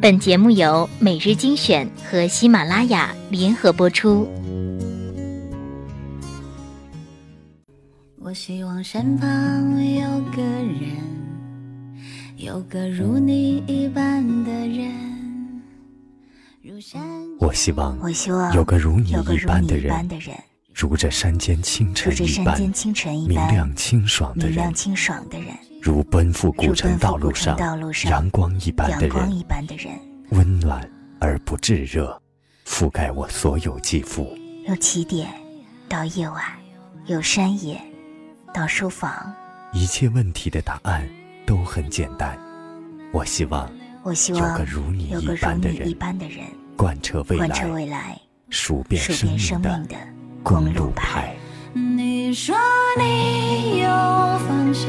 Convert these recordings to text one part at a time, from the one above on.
本节目由每日精选和喜马拉雅联合播出。我希望身旁有个人，有个如你一般的人。我希望，我希望有个如你一般的人，如这山间清晨一般明亮清爽的人，如奔赴古城道路上阳光一般的人，温暖而不炙热，覆盖我所有肌肤。由起点到夜晚，由山野到书房，一切问题的答案都很简单。我希望，我希望有个如你一般的人，贯彻未来，数遍生命的公路牌。你说你有方向，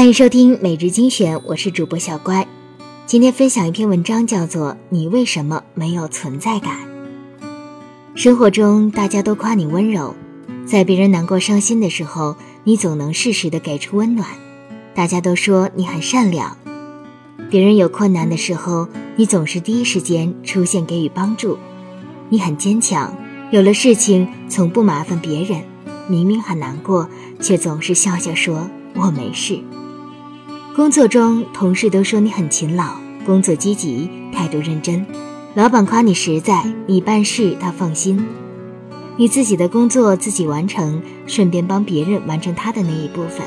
欢迎收听每日精选，我是主播小乖。今天分享一篇文章，叫做《你为什么没有存在感》。生活中，大家都夸你温柔，在别人难过、伤心的时候，你总能适时的给出温暖。大家都说你很善良，别人有困难的时候，你总是第一时间出现给予帮助。你很坚强，有了事情从不麻烦别人，明明很难过，却总是笑笑说我没事。工作中，同事都说你很勤劳，工作积极，态度认真。老板夸你实在，你办事他放心，你自己的工作自己完成，顺便帮别人完成他的那一部分。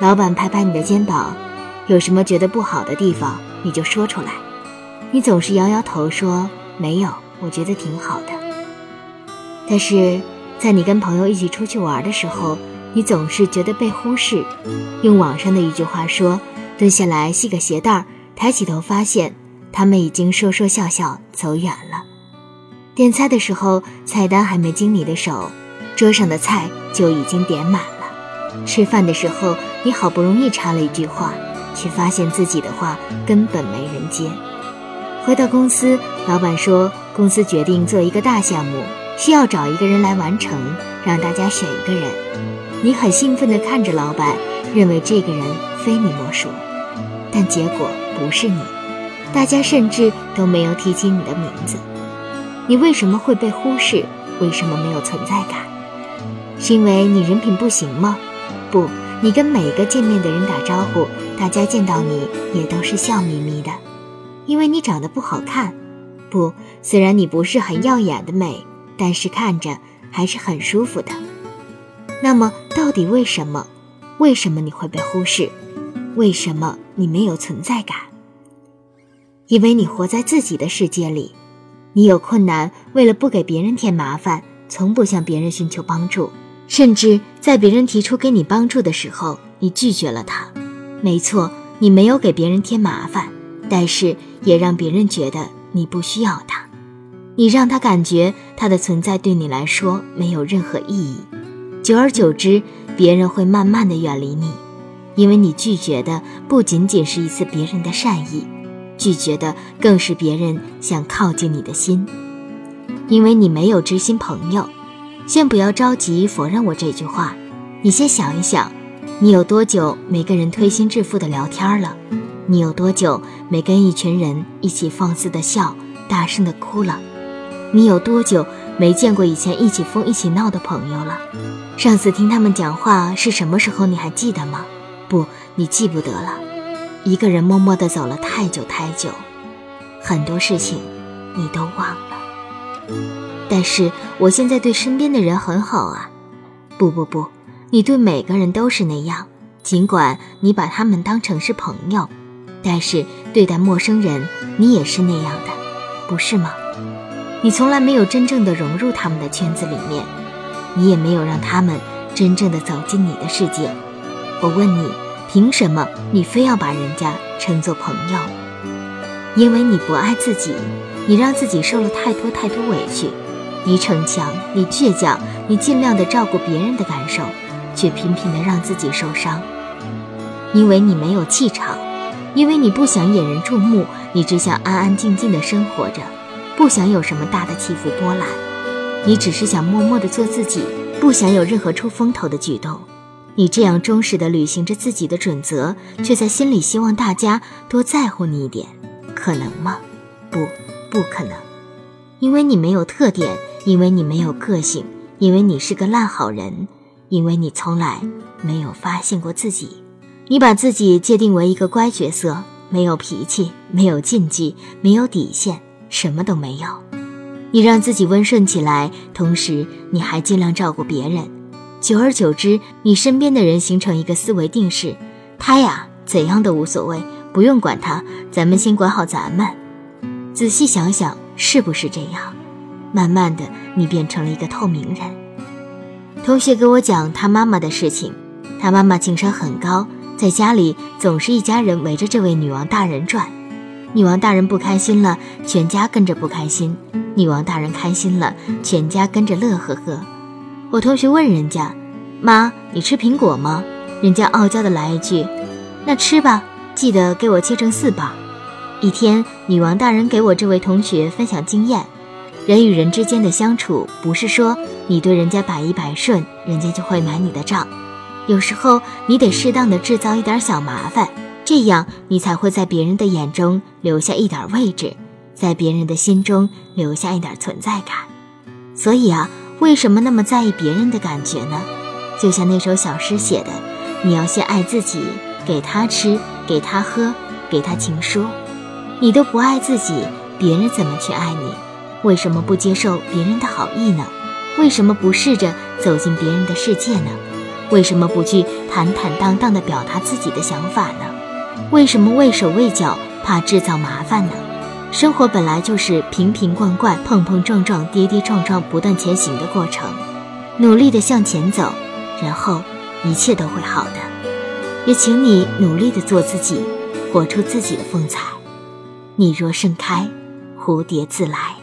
老板拍拍你的肩膀，有什么觉得不好的地方你就说出来，你总是摇摇头说没有，我觉得挺好的。但是在你跟朋友一起出去玩的时候，你总是觉得被忽视。用网上的一句话说：蹲下来系个鞋带儿，抬起头发现。他们已经说说笑笑走远了。点菜的时候，菜单还没经你的手，桌上的菜就已经点满了。吃饭的时候，你好不容易插了一句话，却发现自己的话根本没人接。回到公司，老板说公司决定做一个大项目，需要找一个人来完成，让大家选一个人。你很兴奋地看着老板，认为这个人非你莫属，但结果不是你。大家甚至都没有提起你的名字，你为什么会被忽视？为什么没有存在感？是因为你人品不行吗？不，你跟每个见面的人打招呼，大家见到你也都是笑眯眯的，因为你长得不好看。不，虽然你不是很耀眼的美，但是看着还是很舒服的。那么，到底为什么？为什么你会被忽视？为什么你没有存在感？因为你活在自己的世界里，你有困难，为了不给别人添麻烦，从不向别人寻求帮助，甚至在别人提出给你帮助的时候，你拒绝了他。没错，你没有给别人添麻烦，但是也让别人觉得你不需要他，你让他感觉他的存在对你来说没有任何意义。久而久之，别人会慢慢的远离你，因为你拒绝的不仅仅是一次别人的善意。拒绝的更是别人想靠近你的心，因为你没有知心朋友。先不要着急否认我这句话，你先想一想，你有多久没跟人推心置腹的聊天了？你有多久没跟一群人一起放肆的笑，大声的哭了？你有多久没见过以前一起疯一起闹的朋友了？上次听他们讲话是什么时候？你还记得吗？不，你记不得了。一个人默默的走了太久太久，很多事情你都忘了。但是我现在对身边的人很好啊！不不不，你对每个人都是那样。尽管你把他们当成是朋友，但是对待陌生人，你也是那样的，不是吗？你从来没有真正的融入他们的圈子里面，你也没有让他们真正的走进你的世界。我问你。凭什么你非要把人家称作朋友？因为你不爱自己，你让自己受了太多太多委屈，你逞强，你倔强，你尽量的照顾别人的感受，却频频的让自己受伤。因为你没有气场，因为你不想引人注目，你只想安安静静的生活着，不想有什么大的起伏波澜，你只是想默默的做自己，不想有任何出风头的举动。你这样忠实的履行着自己的准则，却在心里希望大家多在乎你一点，可能吗？不，不可能，因为你没有特点，因为你没有个性，因为你是个烂好人，因为你从来没有发现过自己。你把自己界定为一个乖角色，没有脾气，没有禁忌，没有底线，什么都没有。你让自己温顺起来，同时你还尽量照顾别人。久而久之，你身边的人形成一个思维定式：他呀，怎样都无所谓，不用管他，咱们先管好咱们。仔细想想，是不是这样？慢慢的，你变成了一个透明人。同学给我讲他妈妈的事情，他妈妈情商很高，在家里总是一家人围着这位女王大人转。女王大人不开心了，全家跟着不开心；女王大人开心了，全家跟着乐呵呵。我同学问人家：“妈，你吃苹果吗？”人家傲娇的来一句：“那吃吧，记得给我切成四瓣。”一天，女王大人给我这位同学分享经验：人与人之间的相处，不是说你对人家百依百顺，人家就会买你的账。有时候，你得适当的制造一点小麻烦，这样你才会在别人的眼中留下一点位置，在别人的心中留下一点存在感。所以啊。为什么那么在意别人的感觉呢？就像那首小诗写的：“你要先爱自己，给他吃，给他喝，给他情书。你都不爱自己，别人怎么去爱你？为什么不接受别人的好意呢？为什么不试着走进别人的世界呢？为什么不去坦坦荡荡地表达自己的想法呢？为什么畏手畏脚，怕制造麻烦呢？”生活本来就是瓶瓶罐罐、碰碰撞撞、跌跌撞撞、不断前行的过程，努力的向前走，然后一切都会好的。也请你努力的做自己，活出自己的风采。你若盛开，蝴蝶自来。